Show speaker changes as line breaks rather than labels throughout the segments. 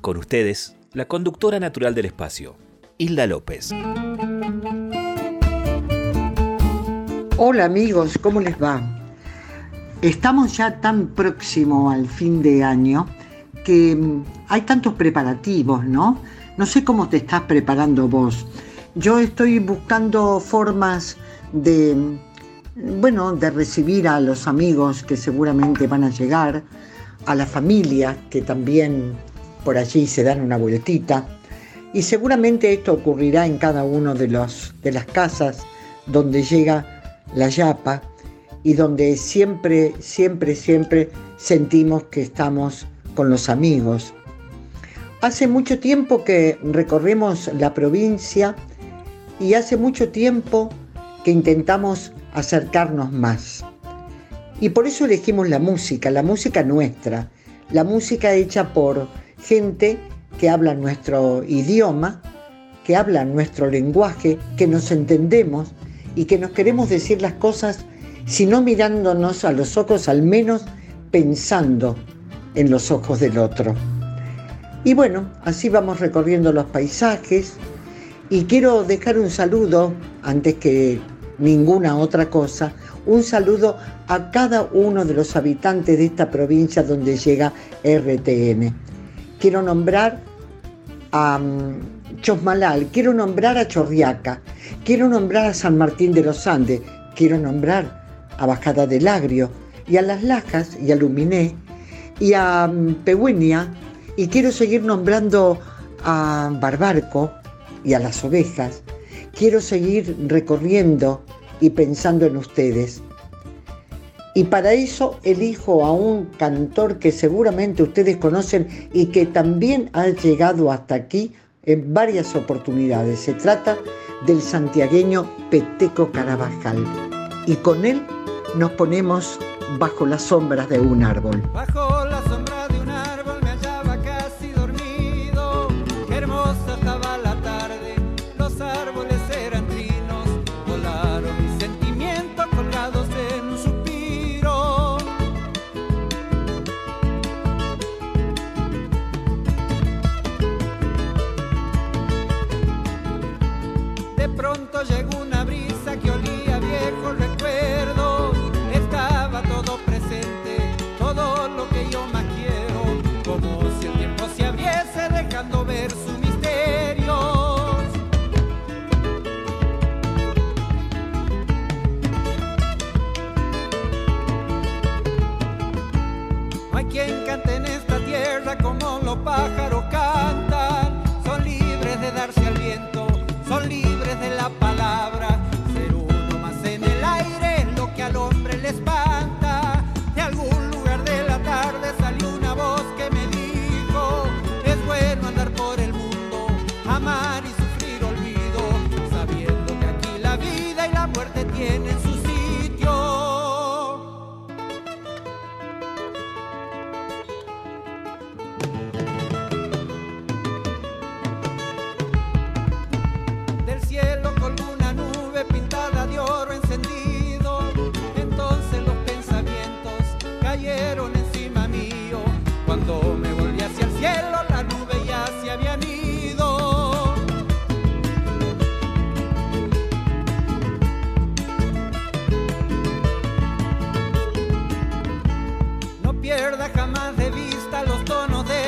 Con ustedes, la conductora natural del espacio, Hilda López.
Hola amigos, ¿cómo les va? Estamos ya tan próximo al fin de año que mm, hay tantos preparativos, ¿no? No sé cómo te estás preparando vos. Yo estoy buscando formas de, mm, bueno, de recibir a los amigos que seguramente van a llegar, a la familia que también por allí se dan una vueltita. Y seguramente esto ocurrirá en cada uno de, de las casas donde llega la yapa y donde siempre, siempre, siempre sentimos que estamos con los amigos. Hace mucho tiempo que recorremos la provincia y hace mucho tiempo que intentamos acercarnos más. Y por eso elegimos la música, la música nuestra, la música hecha por gente que habla nuestro idioma, que habla nuestro lenguaje, que nos entendemos y que nos queremos decir las cosas, si no mirándonos a los ojos, al menos pensando en los ojos del otro. Y bueno, así vamos recorriendo los paisajes y quiero dejar un saludo, antes que ninguna otra cosa, un saludo a cada uno de los habitantes de esta provincia donde llega RTN. Quiero nombrar a mm, Chosmalal, quiero nombrar a Chorriaca, quiero nombrar a San Martín de los Andes, quiero nombrar a Bajada del Agrio y a Las Lajas y a Luminé y a mm, Pehuenia y quiero seguir nombrando a Barbarco y a las ovejas. Quiero seguir recorriendo y pensando en ustedes. Y para eso elijo a un cantor que seguramente ustedes conocen y que también ha llegado hasta aquí en varias oportunidades. Se trata del santiagueño Peteco Carabajal. Y con él nos ponemos bajo las sombras de un árbol.
más de vista los tonos de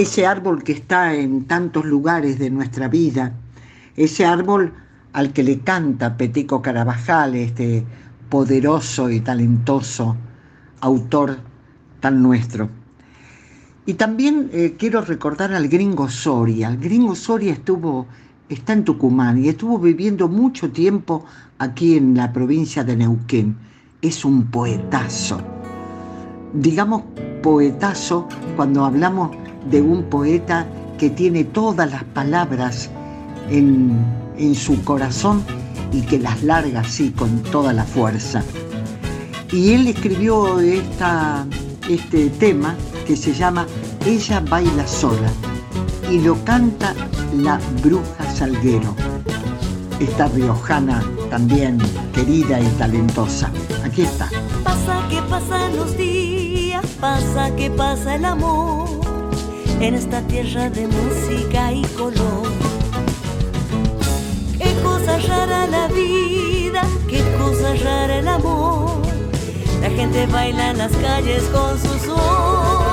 ese árbol que está en tantos lugares de nuestra vida, ese árbol al que le canta Petico Carabajal, este poderoso y talentoso autor tan nuestro. Y también eh, quiero recordar al gringo Soria. El gringo Soria estuvo, está en Tucumán y estuvo viviendo mucho tiempo aquí en la provincia de Neuquén. Es un poetazo. Digamos poetazo cuando hablamos de un poeta que tiene todas las palabras en, en su corazón y que las larga así con toda la fuerza. Y él escribió esta, este tema que se llama Ella baila sola y lo canta la bruja Salguero, esta riojana también querida y talentosa. Aquí está.
Pasa que pasan los días, pasa que pasa el amor en esta tierra de música y color. Qué cosa rara la vida, qué cosa rara el amor. La gente baila en las calles con su sol.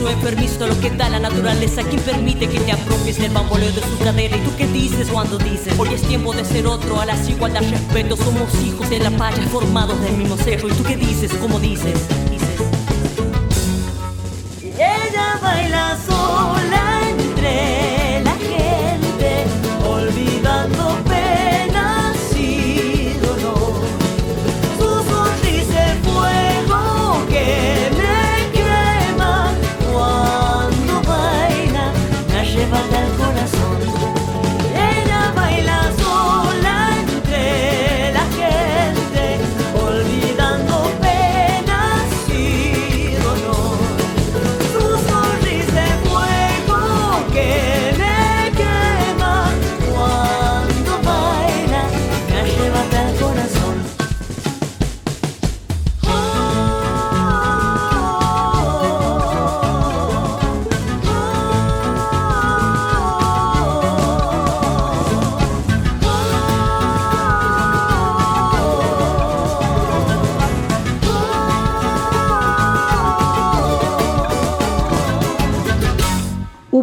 Y un permiso lo que da la naturaleza. ¿Quién permite que te apropies del bamboleo de su cadera? ¿Y tú qué dices cuando dices? Hoy es tiempo de ser otro, a las igualdad, respeto. Somos hijos de la paya, formados del mismo cerro. ¿Y tú qué dices? ¿Cómo dices? Dices. Ella baila sola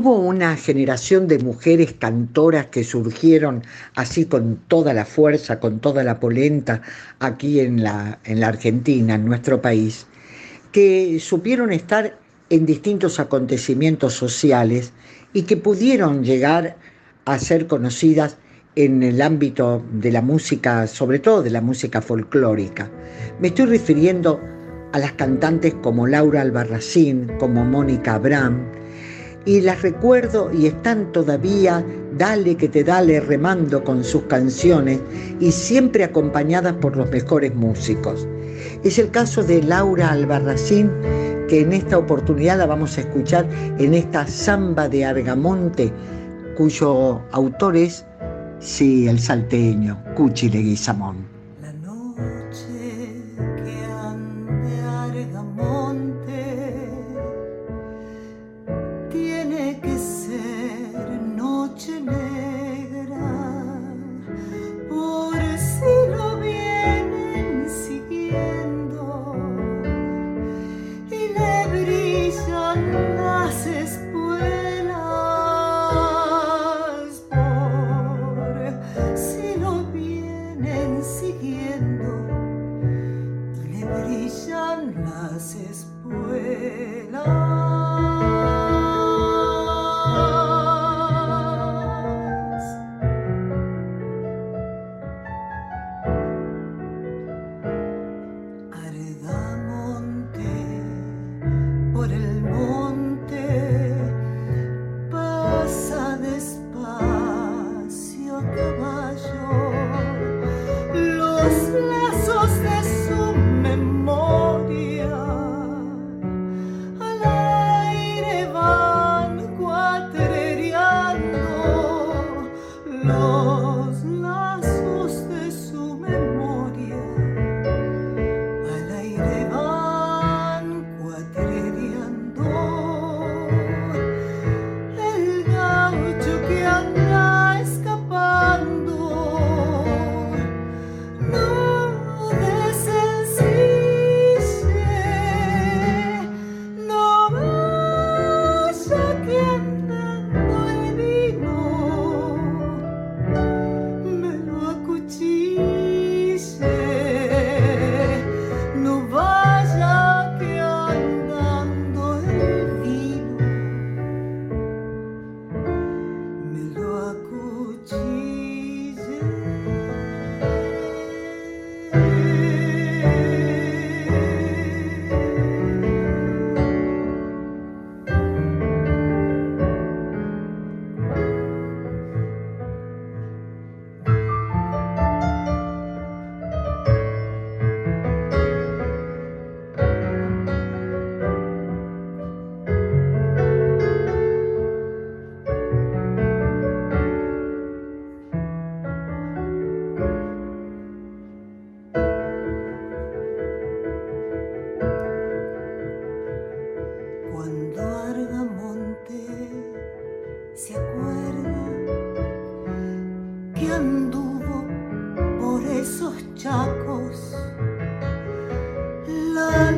Hubo una generación de mujeres cantoras que surgieron así con toda la fuerza, con toda la polenta aquí en la, en la Argentina, en nuestro país, que supieron estar en distintos acontecimientos sociales y que pudieron llegar a ser conocidas en el ámbito de la música, sobre todo de la música folclórica. Me estoy refiriendo a las cantantes como Laura Albarracín, como Mónica Abraham, y las recuerdo y están todavía dale que te dale remando con sus canciones y siempre acompañadas por los mejores músicos. Es el caso de Laura Albarracín, que en esta oportunidad la vamos a escuchar en esta samba de Argamonte, cuyo autor es, sí, el salteño, Cuchi Leguizamón.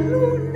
Hallelujah.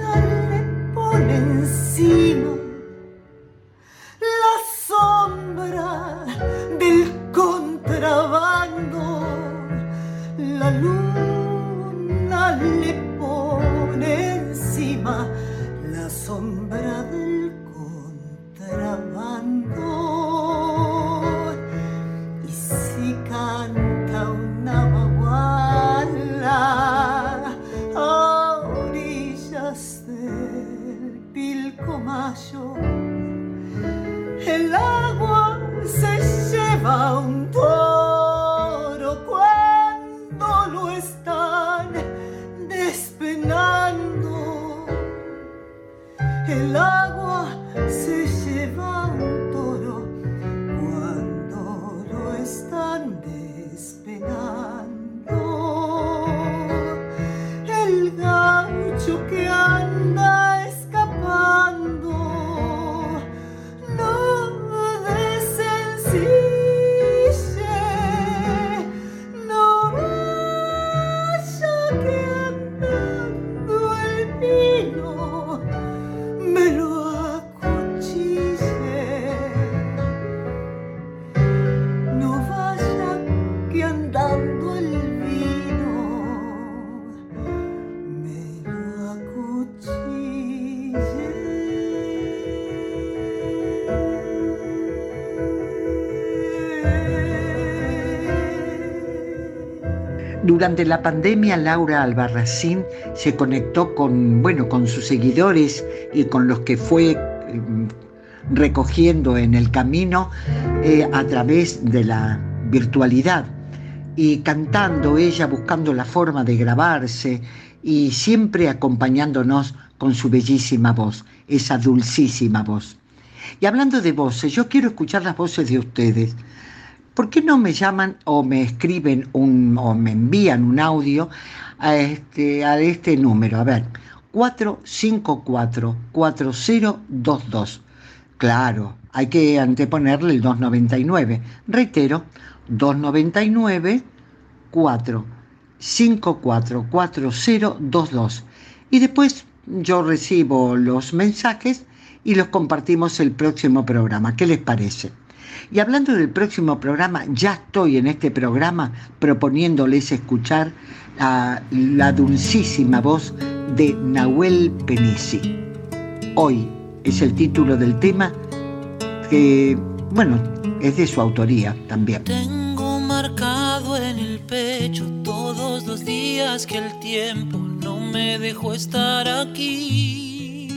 Durante la pandemia, Laura Albarracín se conectó con, bueno, con sus seguidores y con los que fue mm, recogiendo en el camino eh, a través de la virtualidad y cantando ella, buscando la forma de grabarse y siempre acompañándonos con su bellísima voz, esa dulcísima voz. Y hablando de voces, yo quiero escuchar las voces de ustedes. ¿Por qué no me llaman o me escriben o me envían un audio a este, a este número? A ver, 454-4022. Claro, hay que anteponerle el 299. Reitero, 299 4544022. Y después yo recibo los mensajes y los compartimos el próximo programa. ¿Qué les parece? Y hablando del próximo programa, ya estoy en este programa proponiéndoles escuchar a la dulcísima voz de Nahuel Penisi. Hoy es el título del tema que, bueno, es de su autoría también.
Tengo marcado en el pecho todos los días que el tiempo no me dejó estar aquí.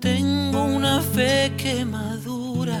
Tengo una fe que madura,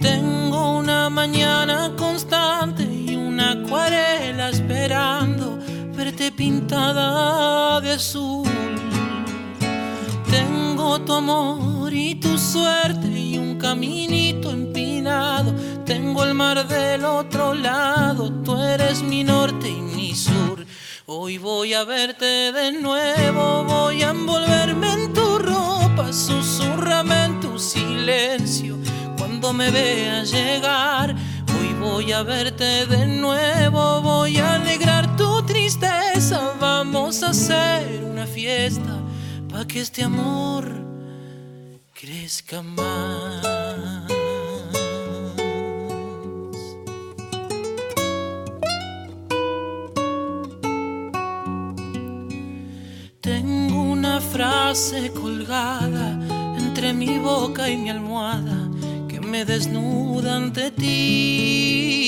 Tengo una mañana constante y una acuarela esperando verte pintada de azul. Tengo tu amor y tu suerte y un caminito empinado. Tengo el mar del otro lado, tú eres mi norte y mi sur. Hoy voy a verte de nuevo, voy a envolverme en tu ropa, susurrame en tu silencio cuando me veas llegar. Hoy voy a verte de nuevo, voy a alegrar tu tristeza, vamos a hacer una fiesta pa' que este amor crezca más. Tengo una frase colgada entre mi boca y mi almohada me desnuda ante ti.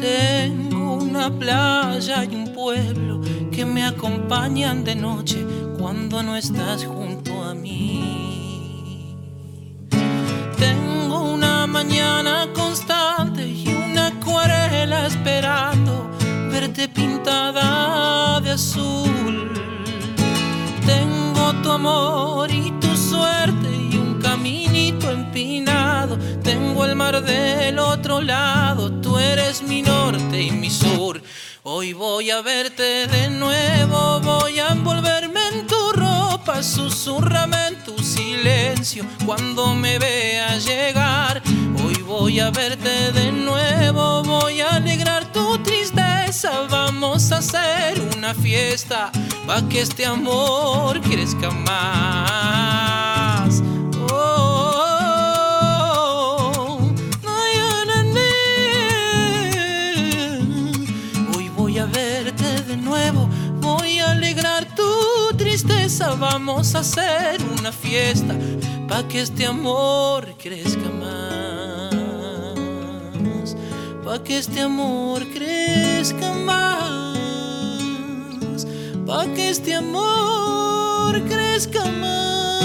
Tengo una playa y un pueblo que me acompañan de noche cuando no estás junto a mí. Tengo una mañana constante y una acuarela esperando verte pintada de azul. Tengo tu amor y empinado. Tengo el mar del otro lado, tú eres mi norte y mi sur. Hoy voy a verte de nuevo, voy a envolverme en tu ropa susurrame en tu silencio cuando me veas llegar. Hoy voy a verte de nuevo, voy a alegrar tu tristeza. Vamos a hacer una fiesta pa' que este amor crezca más. Vamos a hacer una fiesta pa' que este amor crezca más. Pa' que este amor crezca más. Pa' que este amor crezca más.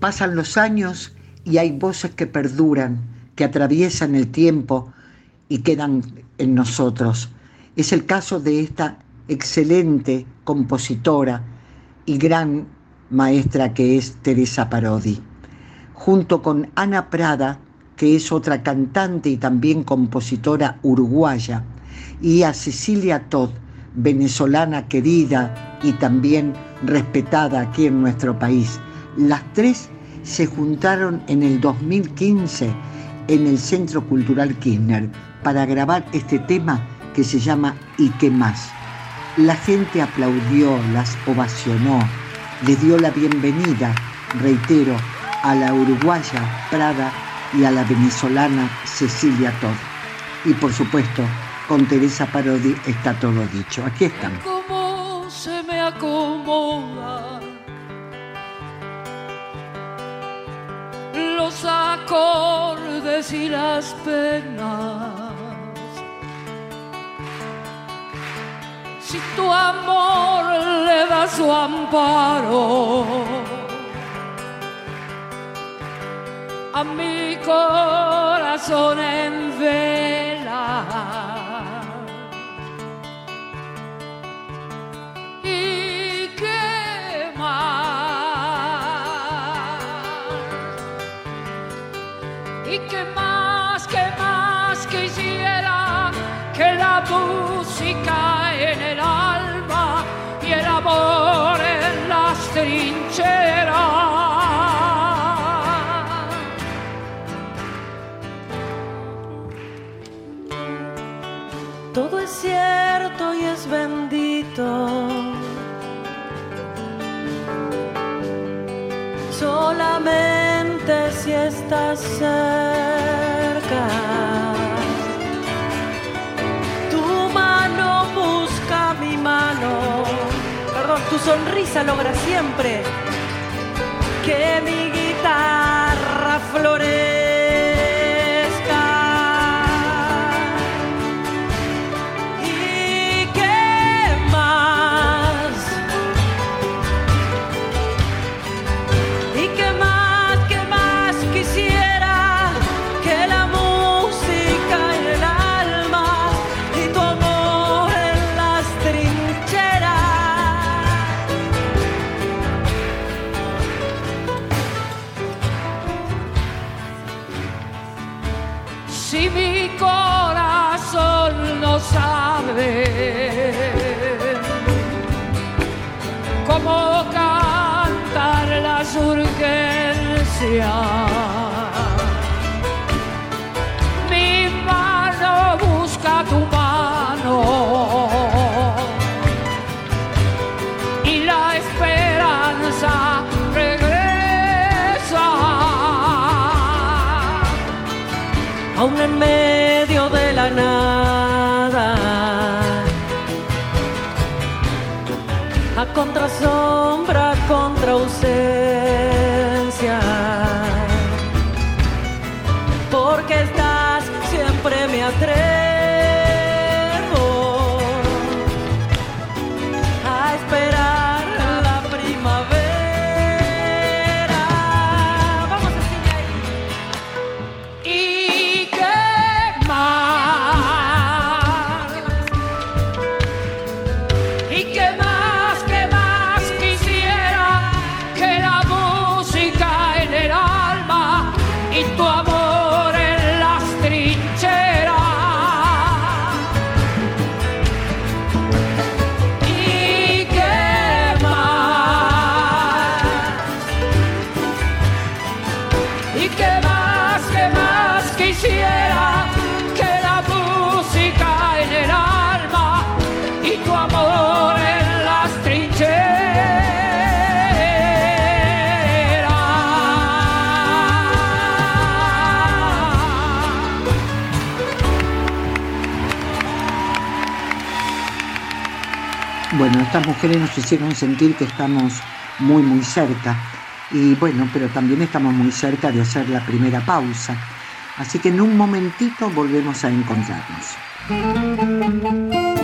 Pasan los años y hay voces que perduran, que atraviesan el tiempo y quedan en nosotros. Es el caso de esta excelente compositora y gran maestra que es Teresa Parodi. Junto con Ana Prada, que es otra cantante y también compositora uruguaya, y a Cecilia Todd, venezolana querida y también respetada aquí en nuestro país. Las tres se juntaron en el 2015 en el Centro Cultural Kirchner para grabar este tema que se llama ¿Y qué más? La gente aplaudió, las ovacionó, les dio la bienvenida, reitero, a la uruguaya Prada y a la venezolana Cecilia Todd. Y por supuesto, con Teresa Parodi está todo dicho. Aquí están.
cómo se me acomoda los acordes y las penas. Si tu amor le da su amparo a mi corazón en vela.
Todo es cierto y es bendito. Solamente si estás cerca. Tu sonrisa logra siempre que mi guitarra florezca.
Estas mujeres nos hicieron sentir que estamos muy, muy cerca. Y bueno, pero también estamos muy cerca de hacer la primera pausa. Así que en un momentito volvemos a encontrarnos.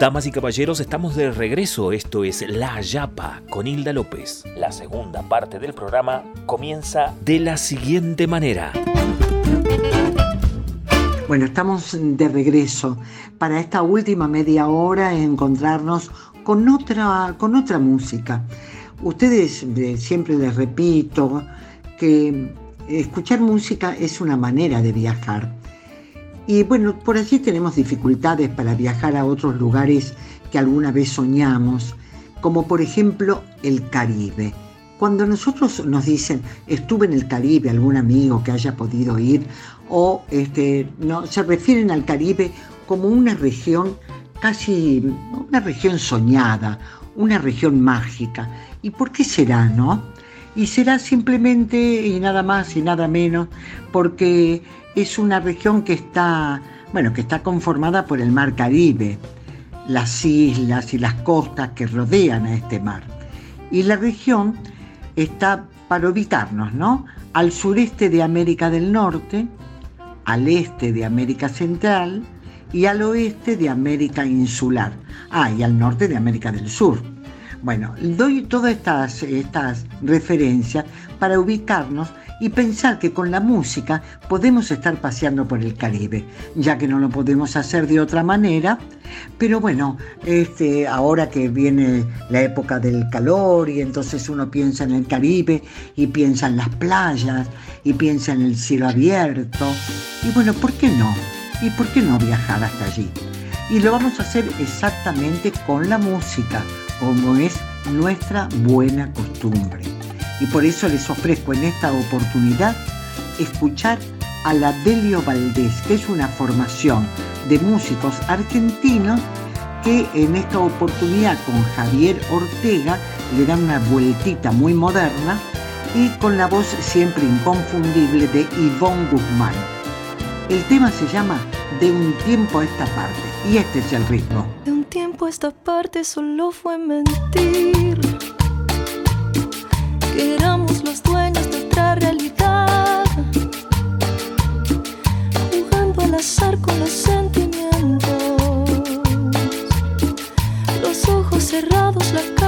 Damas y caballeros, estamos de regreso. Esto es La Yapa con Hilda López. La segunda parte del programa comienza de la siguiente manera.
Bueno, estamos de regreso para esta última media hora encontrarnos con otra, con otra música. Ustedes eh, siempre les repito que escuchar música es una manera de viajar. Y bueno, por allí tenemos dificultades para viajar a otros lugares que alguna vez soñamos, como por ejemplo el Caribe. Cuando nosotros nos dicen, estuve en el Caribe, algún amigo que haya podido ir, o este, no, se refieren al Caribe como una región casi, una región soñada, una región mágica. ¿Y por qué será, no? Y será simplemente y nada más y nada menos porque es una región que está, bueno, que está conformada por el mar Caribe, las islas y las costas que rodean a este mar. Y la región está para ubicarnos, ¿no? Al sureste de América del Norte, al este de América Central y al oeste de América Insular. Ah, y al norte de América del Sur. Bueno, doy todas estas, estas referencias para ubicarnos y pensar que con la música podemos estar paseando por el Caribe, ya que no lo podemos hacer de otra manera. Pero bueno, este, ahora que viene la época del calor y entonces uno piensa en el Caribe y piensa en las playas y piensa en el cielo abierto. Y bueno, ¿por qué no? ¿Y por qué no viajar hasta allí? Y lo vamos a hacer exactamente con la música, como es nuestra buena costumbre y por eso les ofrezco en esta oportunidad escuchar a la Delio Valdés, que es una formación de músicos argentinos que en esta oportunidad con Javier Ortega le dan una vueltita muy moderna y con la voz siempre inconfundible de Ivonne Guzmán. El tema se llama De un tiempo a esta parte y este es el ritmo.
De un tiempo a esta parte solo fue mentir éramos los dueños de otra realidad, jugando al azar con los sentimientos, los ojos cerrados, la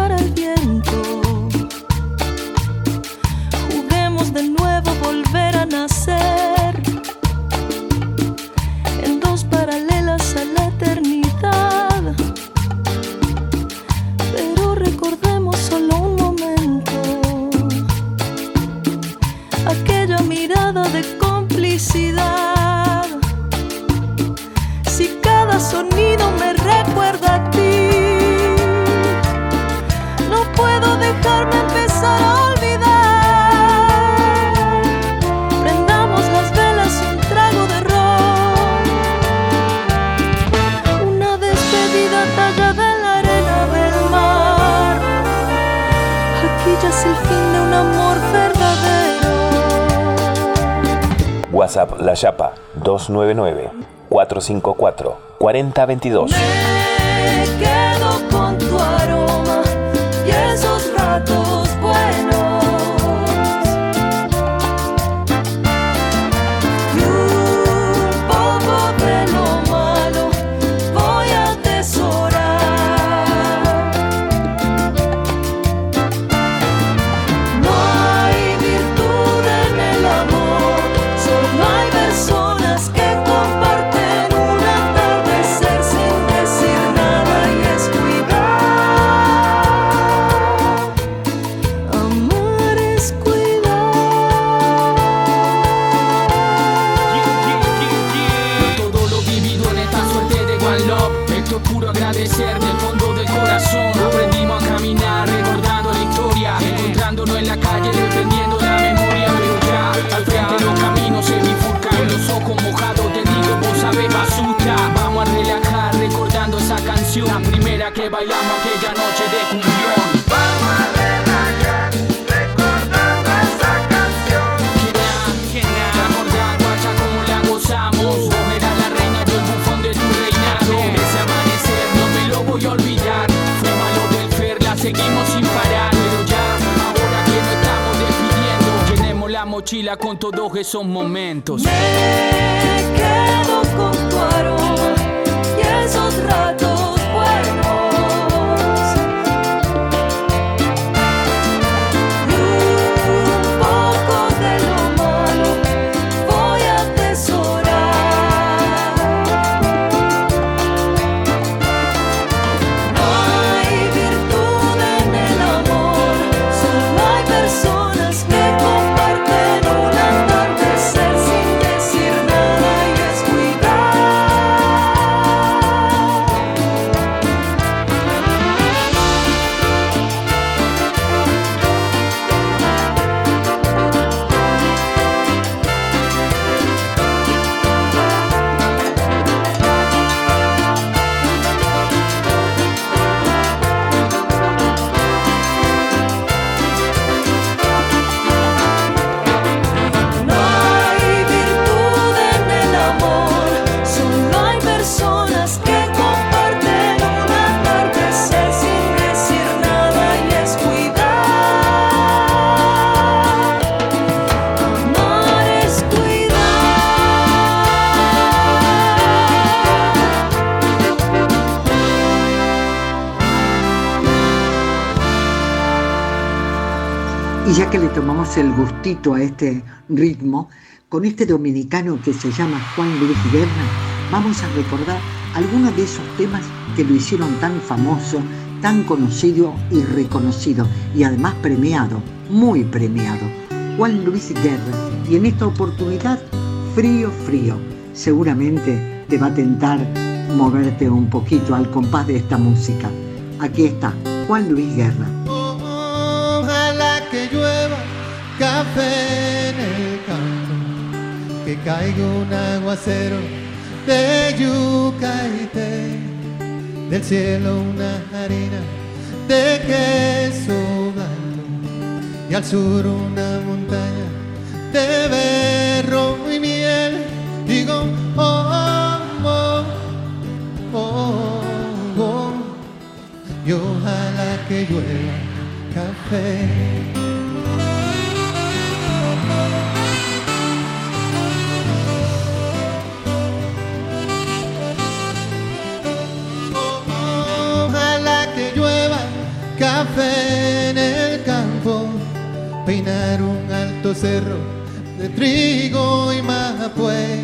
WhatsApp La Yapa 299-454-4022.
Me quedo con
mochila con todos esos momentos.
Me quedo con tu aroma y esos ratos a
este ritmo, con este dominicano que se llama Juan Luis Guerra, vamos a recordar algunos de esos temas que lo hicieron tan famoso, tan conocido y reconocido, y además premiado, muy premiado. Juan Luis Guerra, y en esta oportunidad, Frío, Frío. Seguramente te va a tentar moverte un poquito al compás de esta música. Aquí está, Juan Luis Guerra.
Café en el campo, que caiga un aguacero de yuca y té, del cielo una harina de queso blanco y al sur una montaña de berro y miel. Digo, oh, oh, oh, oh, y ojalá que llueva café. Peinar un alto cerro de trigo y mapue.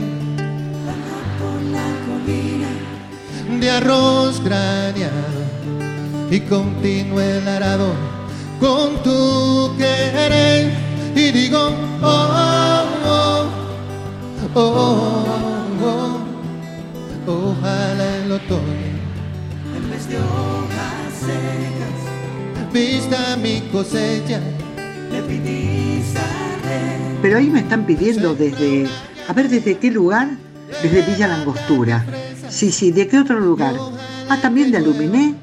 De arroz graneado y continúe el arado con tu querer y digo oh oh oh oh, oh ojalá el otoño
En vez de hojas secas,
vista mi cosecha.
Pero ahí me están pidiendo desde, a ver, ¿desde qué lugar? Desde Villa Langostura. Sí, sí, ¿de qué otro lugar? Ah, también de Aluminé.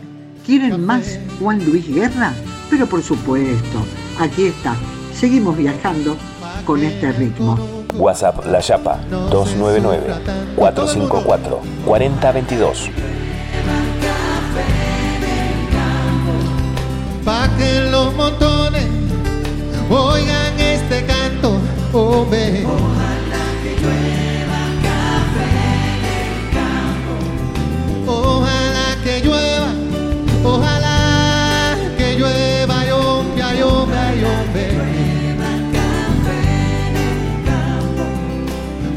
¿Quieren más Juan Luis Guerra? Pero por supuesto, aquí está. Seguimos viajando con este ritmo.
WhatsApp La Yapa 299-454-4022.
pa' que los montones oigan este canto, oh ve. Ojalá que llueva, ojalá que llueva, ay, hombre, ay, hombre, ay, hombre.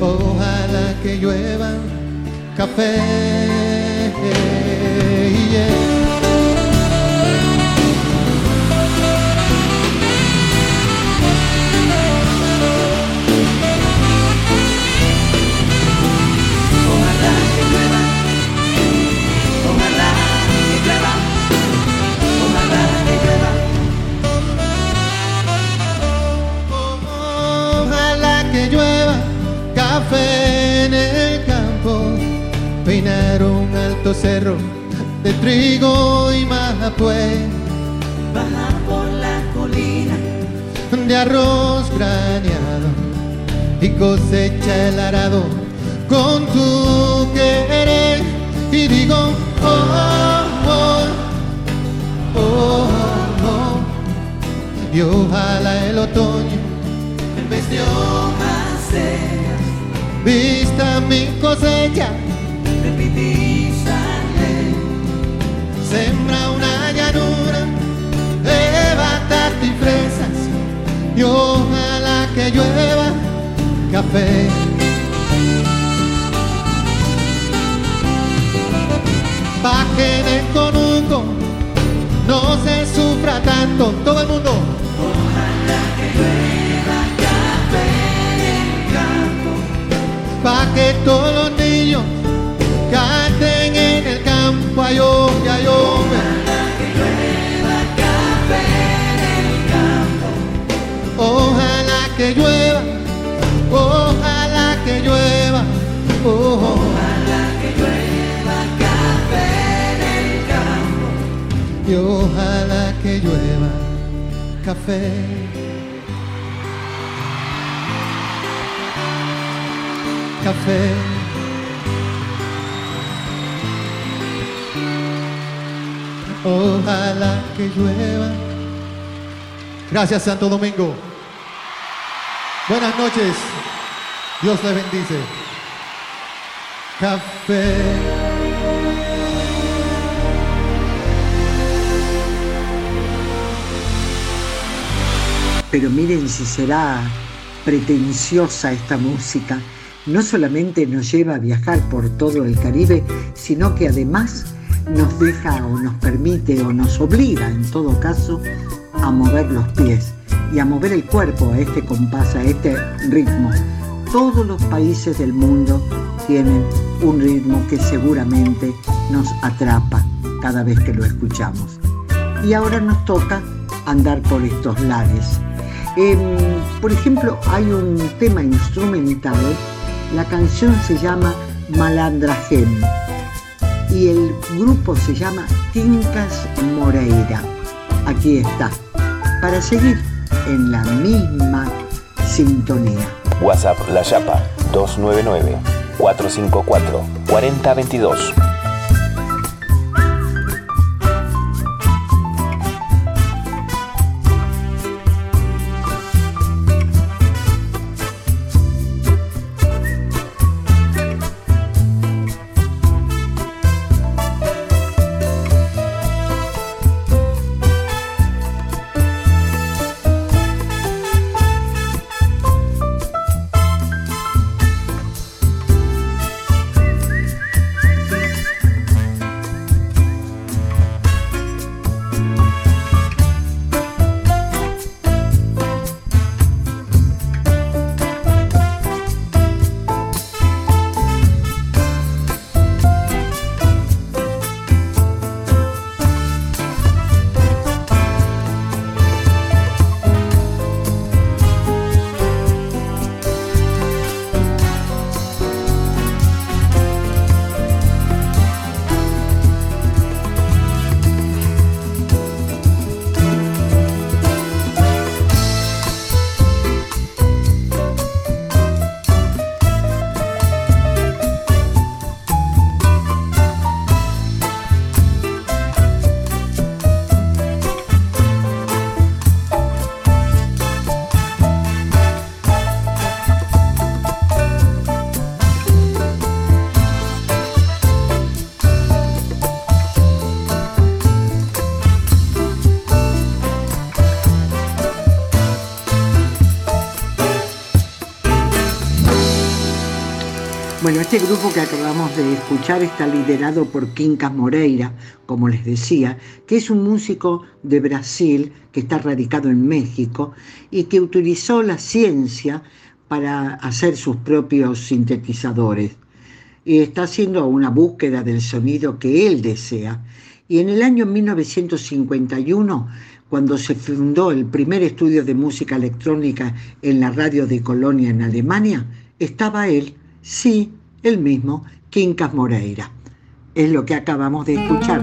Ojalá que llueva café. Alto cerro de trigo y pues
Baja por la colina.
De arroz graneado y cosecha el arado con tu querer. Y digo oh oh oh oh y ojalá el otoño
en vez de hojas secas
vista mi cosecha llueva café bajen el conuco, no se sufra tanto, todo el mundo.
Ojalá que llueva café en el campo,
pa' que todos
que llueva,
ojalá que llueva, oh.
ojalá que llueva café en el campo,
y ojalá que llueva café. Café. Ojalá que llueva. Gracias Santo Domingo. Buenas noches. Dios les bendice. Café.
Pero miren si será pretenciosa esta música. No solamente nos lleva a viajar por todo el Caribe, sino que además nos deja o nos permite o nos obliga en todo caso a mover los pies y a mover el cuerpo a este compás, a este ritmo. Todos los países del mundo tienen un ritmo que seguramente nos atrapa cada vez que lo escuchamos. Y ahora nos toca andar por estos lares. Eh, por ejemplo, hay un tema instrumental, la canción se llama Malandrajem y el grupo se llama Tincas Moreira. Aquí está, para seguir en la misma sintonía.
WhatsApp La Yapa 299 454 4022.
Este grupo que acabamos de escuchar está liderado por Quincas Moreira, como les decía, que es un músico de Brasil que está radicado en México y que utilizó la ciencia para hacer sus propios sintetizadores. Y está haciendo una búsqueda del sonido que él desea. Y en el año 1951, cuando se fundó el primer estudio de música electrónica en la radio de Colonia en Alemania, estaba él, sí, el mismo, Quincas Moreira. es lo que acabamos de escuchar.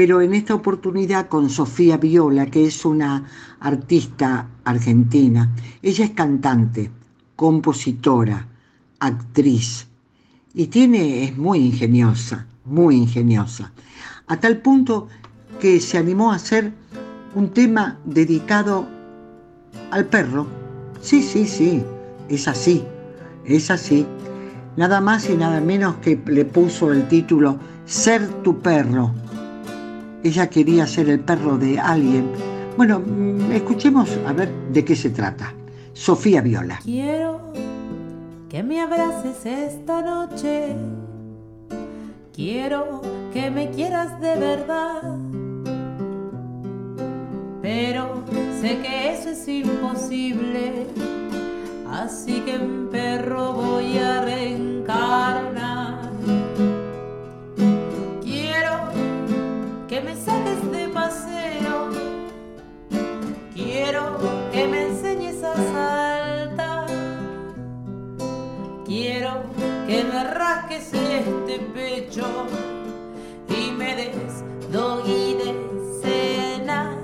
pero en esta oportunidad con Sofía Viola, que es una artista argentina. Ella es cantante, compositora, actriz y tiene, es muy ingeniosa, muy ingeniosa, a tal punto que se animó a hacer un tema dedicado al perro. Sí, sí, sí, es así, es así. Nada más y nada menos que le puso el título Ser tu perro ella quería ser el perro de alguien. Bueno, mm, escuchemos a ver de qué se trata. Sofía Viola.
Quiero que me abraces esta noche. Quiero que me quieras de verdad. Pero sé que eso es imposible. Así que en perro voy a reencarnar. Que me saques de paseo. Quiero que me enseñes a saltar. Quiero que me rasques este pecho y me des y de cena.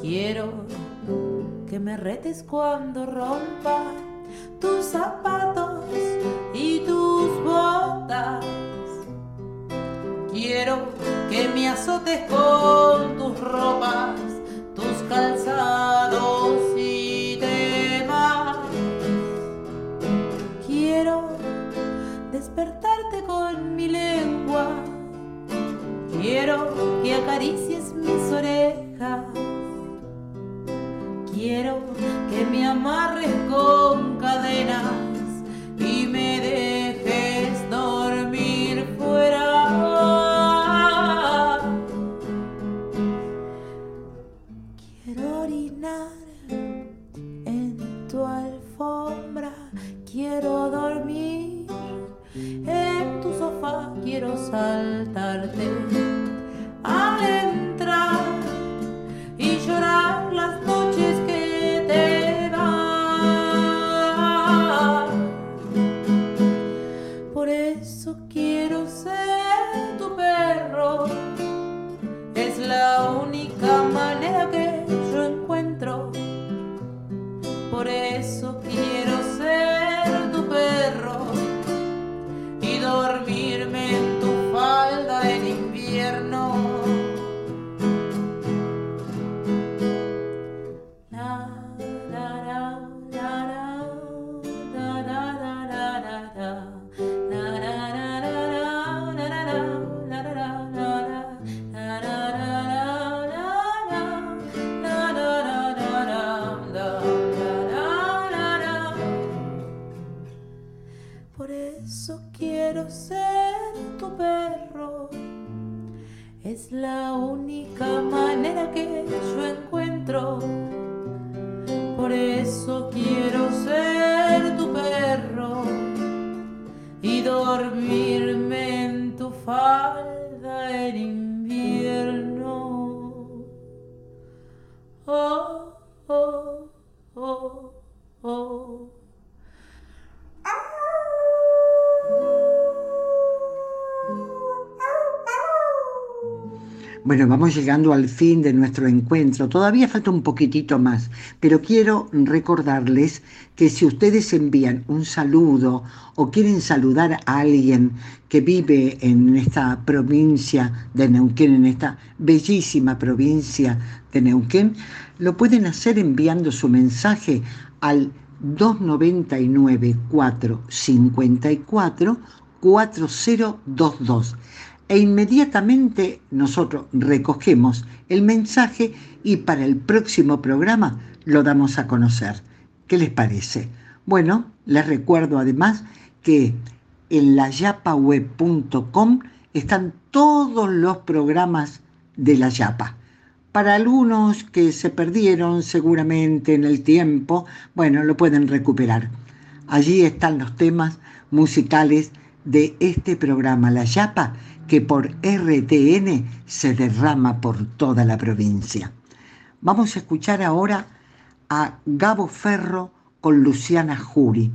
Quiero que me retes cuando rompa tus zapatos y tus botas Quiero que me azotes con tus ropas, tus calzados y demás. Quiero despertarte con mi lengua. Quiero que acaricies mis orejas. La única manera que yo encuentro. Por eso quiero ser tu perro y dormirme en tu falda
Bueno, vamos llegando al fin de nuestro encuentro. Todavía falta un poquitito más, pero quiero recordarles que si ustedes envían un saludo o quieren saludar a alguien que vive en esta provincia de Neuquén, en esta bellísima provincia de Neuquén, lo pueden hacer enviando su mensaje al 299 454 4022 e inmediatamente nosotros recogemos el mensaje y para el próximo programa lo damos a conocer. ¿Qué les parece? Bueno, les recuerdo además que en layapaweb.com están todos los programas de la Yapa. Para algunos que se perdieron seguramente en el tiempo, bueno, lo pueden recuperar. Allí están los temas musicales de este programa La Yapa, que por RTN se derrama por toda la provincia. Vamos a escuchar ahora a Gabo Ferro con Luciana Jury.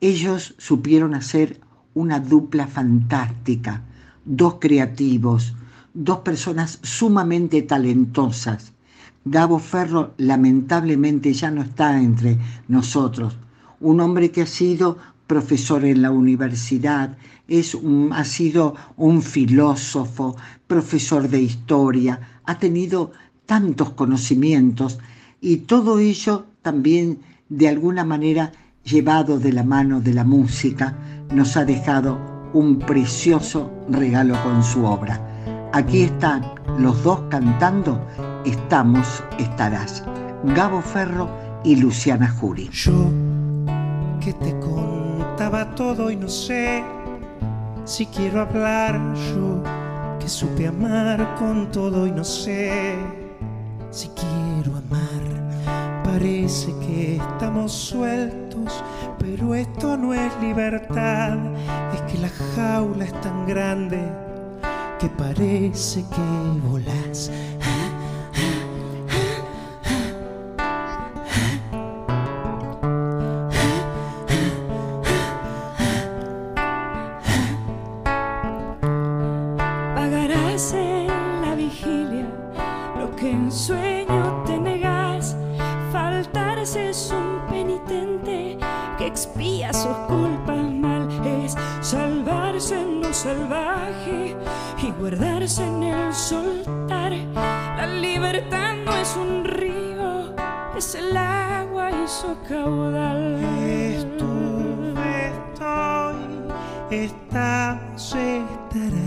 Ellos supieron hacer una dupla fantástica, dos creativos, dos personas sumamente talentosas. Gabo Ferro lamentablemente ya no está entre nosotros, un hombre que ha sido profesor en la universidad, es ha sido un filósofo, profesor de historia, ha tenido tantos conocimientos y todo ello también de alguna manera llevado de la mano de la música nos ha dejado un precioso regalo con su obra. Aquí están los dos cantando Estamos, estarás. Gabo Ferro y Luciana Jury.
Yo te contaba todo y no sé si quiero hablar. Yo que supe amar con todo y no sé si quiero amar. Parece que estamos sueltos, pero esto no es libertad. Es que la jaula es tan grande que parece que volás.
Un río, es el agua y su caudal.
Estuve, estoy, estamos, estarás.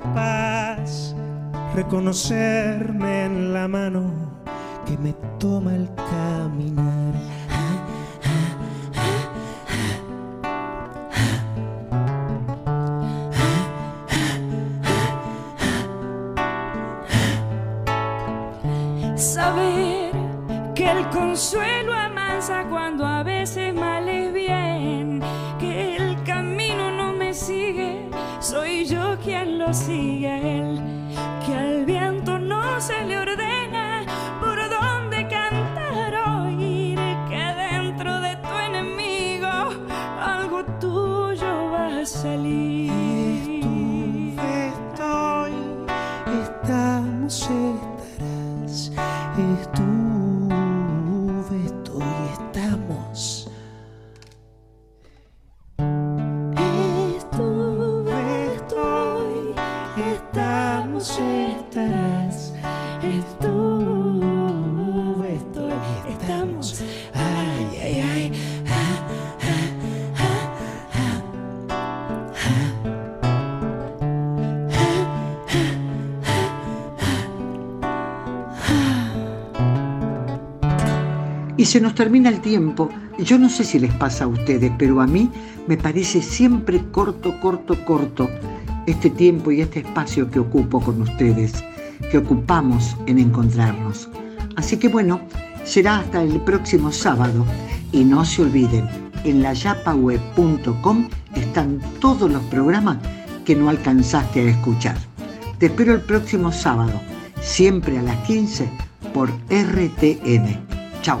Guerra y de la paz. Reconocerme en la mano que me toma el caminar.
Salir.
Se nos termina el tiempo. Yo no sé si les pasa a ustedes, pero a mí me parece siempre corto, corto, corto este tiempo y este espacio que ocupo con ustedes, que ocupamos en encontrarnos. Así que bueno, será hasta el próximo sábado. Y no se olviden, en la yapaweb.com están todos los programas que no alcanzaste a escuchar. Te espero el próximo sábado, siempre a las 15 por RTN. Chao,